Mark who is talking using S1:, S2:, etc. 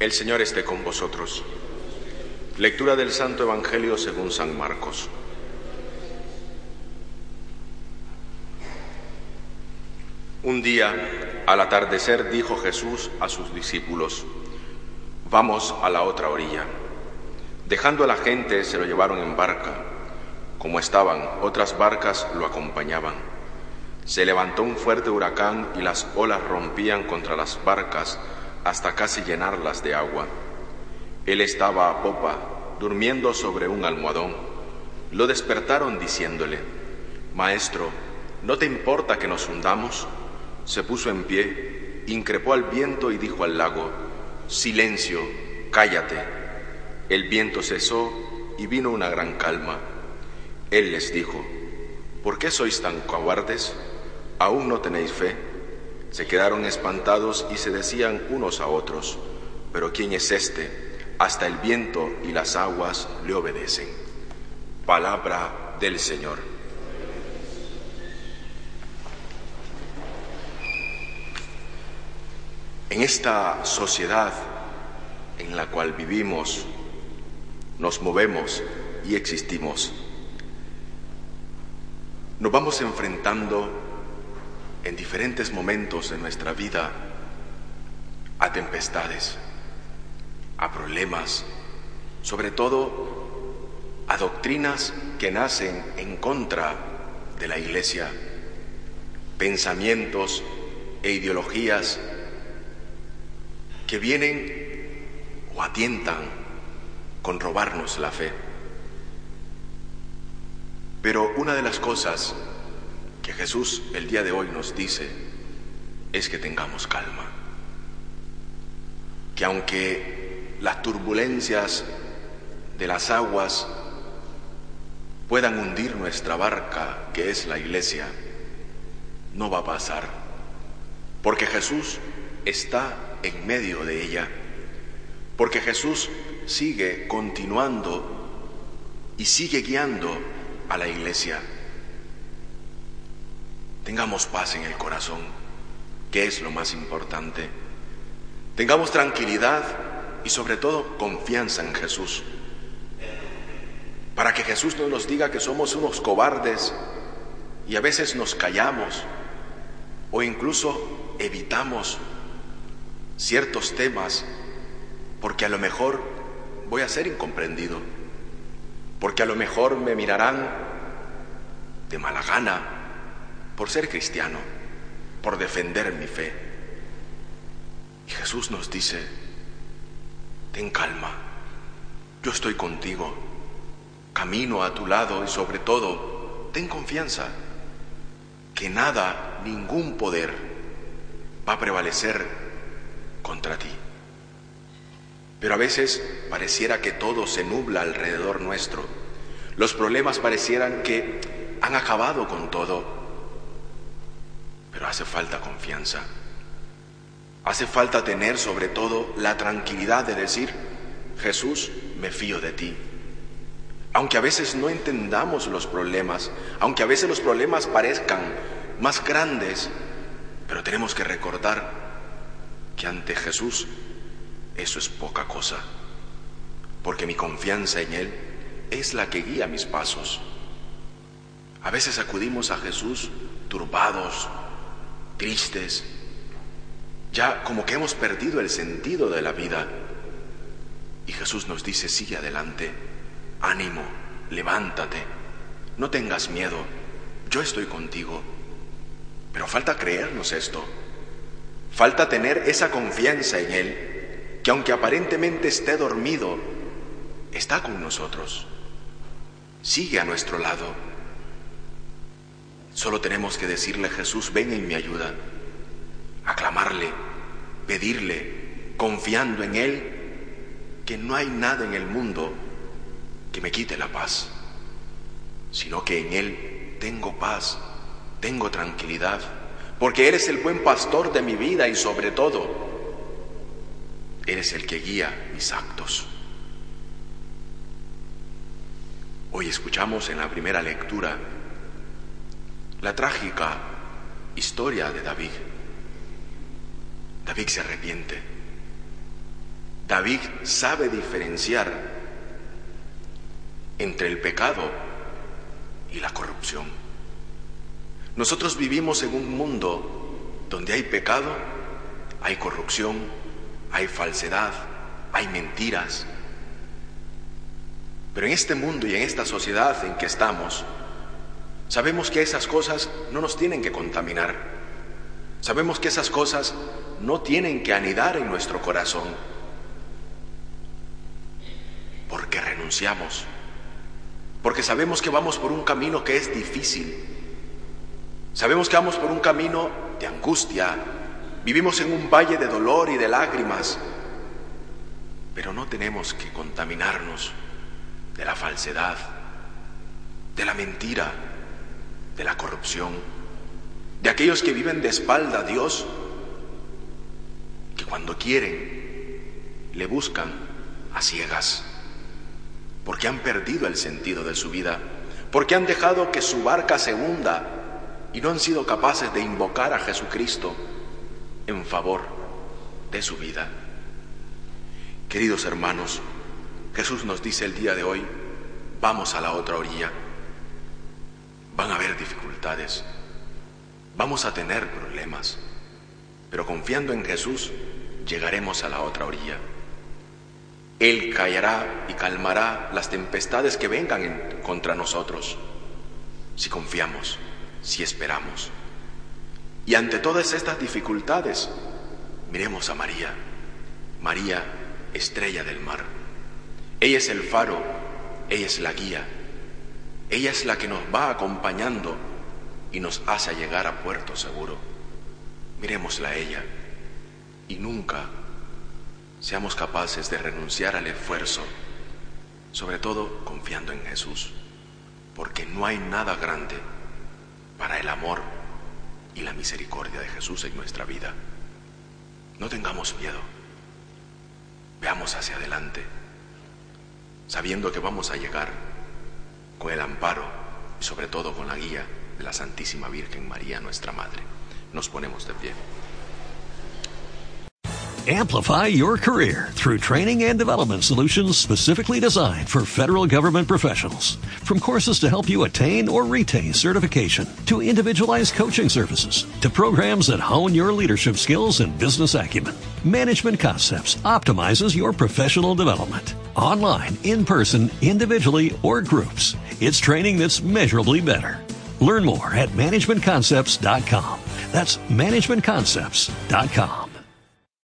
S1: El Señor esté con vosotros. Lectura del Santo Evangelio según San Marcos. Un día, al atardecer, dijo Jesús a sus discípulos, Vamos a la otra orilla. Dejando a la gente, se lo llevaron en barca. Como estaban, otras barcas lo acompañaban. Se levantó un fuerte huracán y las olas rompían contra las barcas hasta casi llenarlas de agua. Él estaba a popa, durmiendo sobre un almohadón. Lo despertaron diciéndole, Maestro, ¿no te importa que nos hundamos? Se puso en pie, increpó al viento y dijo al lago, Silencio, cállate. El viento cesó y vino una gran calma. Él les dijo, ¿por qué sois tan cobardes? ¿Aún no tenéis fe? Se quedaron espantados y se decían unos a otros, pero ¿quién es este? Hasta el viento y las aguas le obedecen. Palabra del Señor. En esta sociedad en la cual vivimos, nos movemos y existimos, nos vamos enfrentando en diferentes momentos de nuestra vida a tempestades, a problemas, sobre todo a doctrinas que nacen en contra de la Iglesia, pensamientos e ideologías que vienen o atientan con robarnos la fe. Pero una de las cosas que Jesús el día de hoy nos dice es que tengamos calma. Que aunque las turbulencias de las aguas puedan hundir nuestra barca, que es la iglesia, no va a pasar. Porque Jesús está en medio de ella. Porque Jesús sigue continuando y sigue guiando a la iglesia. Tengamos paz en el corazón, que es lo más importante. Tengamos tranquilidad y sobre todo confianza en Jesús. Para que Jesús no nos diga que somos unos cobardes y a veces nos callamos o incluso evitamos ciertos temas porque a lo mejor voy a ser incomprendido, porque a lo mejor me mirarán de mala gana por ser cristiano, por defender mi fe. Y Jesús nos dice, ten calma, yo estoy contigo, camino a tu lado y sobre todo, ten confianza, que nada, ningún poder va a prevalecer contra ti. Pero a veces pareciera que todo se nubla alrededor nuestro. Los problemas parecieran que han acabado con todo pero hace falta confianza. Hace falta tener sobre todo la tranquilidad de decir, Jesús, me fío de ti. Aunque a veces no entendamos los problemas, aunque a veces los problemas parezcan más grandes, pero tenemos que recordar que ante Jesús eso es poca cosa, porque mi confianza en Él es la que guía mis pasos. A veces acudimos a Jesús turbados, tristes, ya como que hemos perdido el sentido de la vida. Y Jesús nos dice, sigue adelante, ánimo, levántate, no tengas miedo, yo estoy contigo. Pero falta creernos esto, falta tener esa confianza en Él, que aunque aparentemente esté dormido, está con nosotros, sigue a nuestro lado Solo tenemos que decirle, Jesús, ven en mi ayuda, aclamarle, pedirle, confiando en Él, que no hay nada en el mundo que me quite la paz, sino que en Él tengo paz, tengo tranquilidad, porque eres el buen pastor de mi vida y sobre todo, eres el que guía mis actos. Hoy escuchamos en la primera lectura la trágica historia de David. David se arrepiente. David sabe diferenciar entre el pecado y la corrupción. Nosotros vivimos en un mundo donde hay pecado, hay corrupción, hay falsedad, hay mentiras. Pero en este mundo y en esta sociedad en que estamos, sabemos que esas cosas no nos tienen que contaminar. Sabemos que esas cosas no tienen que anidar en nuestro corazón. Porque renunciamos. Porque sabemos que vamos por un camino que es difícil Sabemos que vamos por un camino de angustia, vivimos en un valle de dolor y de lágrimas, pero no tenemos que contaminarnos de la falsedad, de la mentira, de la corrupción, de aquellos que viven de espalda a Dios, que cuando quieren le buscan a ciegas, porque han perdido el sentido de su vida, porque han dejado que su barca se hunda y no han sido capaces de invocar a Jesucristo en favor de su vida. Queridos hermanos, Jesús nos dice el día de hoy, vamos a la otra orilla. Van a haber dificultades, vamos a tener problemas, pero confiando en Jesús llegaremos a la otra orilla. Él callará y calmará las tempestades que vengan contra nosotros si confiamos si esperamos. Y ante todas estas dificultades, miremos a María, María, estrella del mar. Ella es el faro, ella es la guía, ella es la que nos va acompañando y nos hace llegar a puerto seguro. Miremosla a ella y nunca seamos capaces de renunciar al esfuerzo, sobre todo confiando en Jesús, porque no hay nada grande para el amor y la misericordia de Jesús en nuestra vida. No tengamos miedo. Veamos hacia adelante, sabiendo que vamos a llegar con el amparo y sobre todo con la guía de la Santísima Virgen María, nuestra Madre. Nos ponemos de pie.
S2: Amplify your career through training and development solutions specifically designed for federal government professionals. From courses to help you attain or retain certification, to individualized coaching services, to programs that hone your leadership skills and business acumen, Management Concepts optimizes your professional development. Online, in person, individually, or groups, it's training that's measurably better. Learn more at managementconcepts.com. That's managementconcepts.com.